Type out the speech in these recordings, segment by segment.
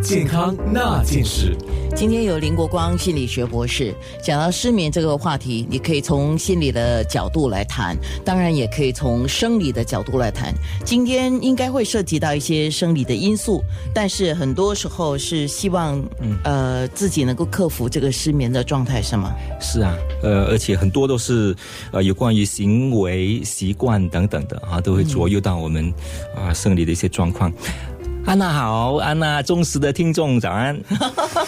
健康那件事。今天有林国光心理学博士讲到失眠这个话题，你可以从心理的角度来谈，当然也可以从生理的角度来谈。今天应该会涉及到一些生理的因素，但是很多时候是希望，呃，自己能够克服这个失眠的状态，是吗？是啊，呃，而且很多都是呃有关于行为习惯等等的啊，都会左右到我们啊生理的一些状况。安娜好，安娜忠实的听众，早安。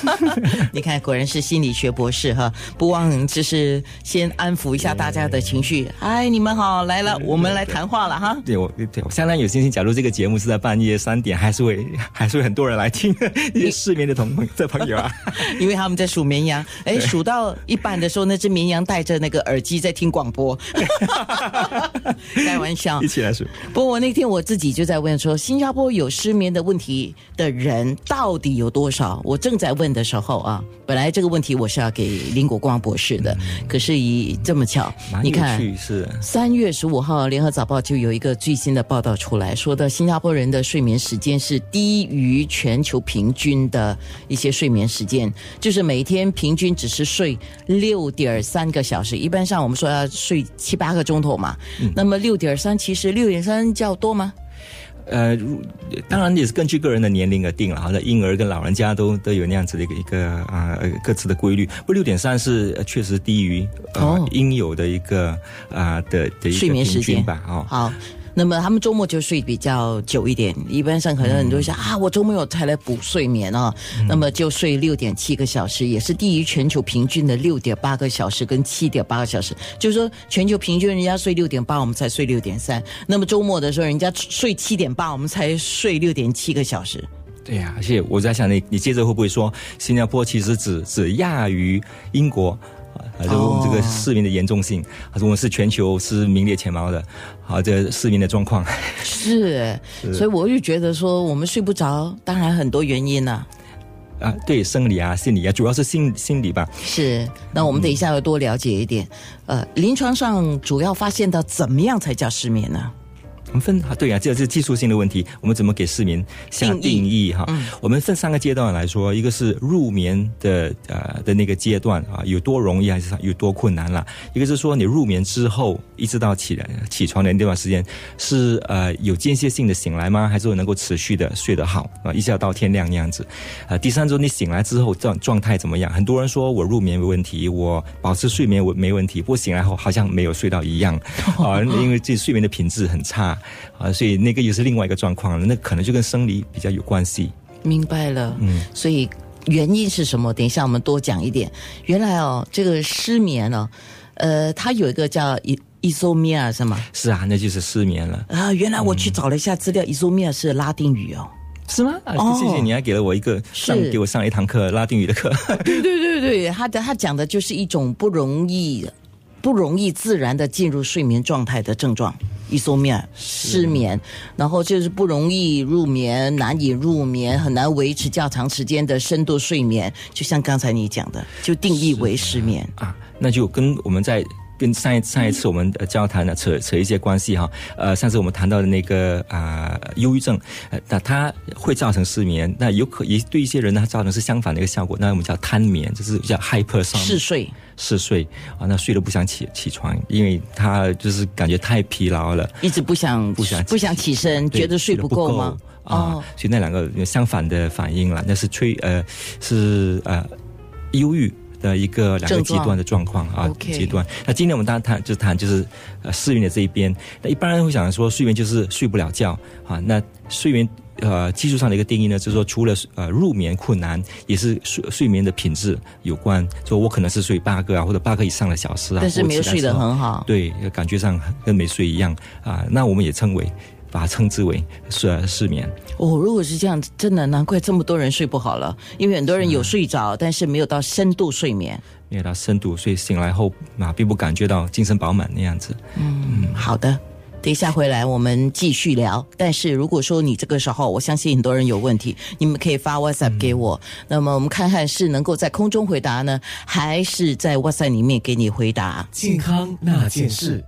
你看，果然是心理学博士哈，不忘就是先安抚一下大家的情绪。哎，你们好，来了，我们来谈话了哈。对，我对我相当有信心。假如这个节目是在半夜三点，还是会 还是会很多人来听，一些失眠的同的 朋友啊，因为他们在数绵羊。哎，数到一半的时候，那只绵羊戴着那个耳机在听广播。开玩笑，一起来数。不过我那天我自己就在问说，新加坡有失眠的问题的人到底有多少？我正在问的时候啊，本来这个问题我是要给林国光博士的，可是以这么巧，你看是三月十五号，联合早报就有一个最新的报道出来，说的新加坡人的睡眠时间是低于全球平均的一些睡眠时间，就是每天平均只是睡六点三个小时。一般上我们说要睡七八个钟头嘛，那么六点三其实六点三较多吗？呃，当然也是根据个人的年龄而定了。好的，婴儿跟老人家都都有那样子的一个一个啊各自的规律。不，六点三是确实低于呃应有的一个啊的的睡眠时间吧。哦，好。那么他们周末就睡比较久一点，一般上可能很多人想啊，我周末有才来补睡眠啊，那么就睡六点七个小时，也是低于全球平均的六点八个小时跟七点八个小时。就是说，全球平均人家睡六点八，我们才睡六点三。那么周末的时候，人家睡七点八，我们才睡六点七个小时。对呀，而且我在想，你你接着会不会说，新加坡其实只只亚于英国？啊，就我们这个失眠的严重性，啊，我们是全球是名列前茅的，啊，这个失眠的状况 是，所以我就觉得说，我们睡不着，当然很多原因呢。啊，对，生理啊，心理啊，主要是心心理吧。是，那我们等一下要多了解一点。呃，临床上主要发现到怎么样才叫失眠呢？我们分啊，对啊，这是技术性的问题。我们怎么给市民下定义哈？我们分三个阶段来说，一个是入眠的呃的那个阶段啊，有多容易还是有多困难了？一个是说你入眠之后一直到起来起床的那段时间是呃有间歇性的醒来吗？还是能够持续的睡得好啊？一下到天亮那样子。呃，第三周你醒来之后状状态怎么样？很多人说我入眠没问题，我保持睡眠我没问题，不过醒来后好像没有睡到一样啊，因为这睡眠的品质很差。啊，所以那个又是另外一个状况了，那可能就跟生理比较有关系。明白了，嗯，所以原因是什么？等一下我们多讲一点。原来哦，这个失眠哦，呃，它有一个叫伊伊索米亚是吗？是啊，那就是失眠了啊。原来我去找了一下资料，伊索米亚是拉丁语哦，是吗？哦，谢谢你还给了我一个上给我上一堂课拉丁语的课。对对对对，他的他讲的就是一种不容易。不容易自然的进入睡眠状态的症状，一缩面失眠，然后就是不容易入眠，难以入眠，很难维持较长时间的深度睡眠。就像刚才你讲的，就定义为失眠啊，那就跟我们在跟上一上一次我们交谈的扯扯一些关系哈。呃，上次我们谈到的那个啊，忧郁症，那它会造成失眠，那有可也对一些人呢，造成是相反的一个效果，那我们叫贪眠，就是叫 hyper 嗜睡。嗜睡啊，那睡都不想起起床，因为他就是感觉太疲劳了，一直不想不想不想起身，觉得睡不够吗？啊，所以那两个相反的反应了，那是催呃是呃忧郁的一个两个极端的状况啊极端。那今天我们当然谈就谈就是呃睡眠的这一边，那一般人会想说睡眠就是睡不了觉啊，那睡眠。呃，技术上的一个定义呢，就是说，除了呃入眠困难，也是睡睡眠的品质有关。说我可能是睡八个啊，或者八个以上的小时啊，但是没有睡得很好，对，感觉上跟没睡一样啊。那我们也称为，把它称之为失失眠。哦，如果是这样，真的难怪这么多人睡不好了，因为很多人有睡着，但是没有到深度睡眠，没有到深度，所以醒来后啊，并不感觉到精神饱满那样子。嗯，好的。等一下回来，我们继续聊。但是如果说你这个时候，我相信很多人有问题，你们可以发 WhatsApp 给我。那么我们看看是能够在空中回答呢，还是在 WhatsApp 里面给你回答？健康那件事。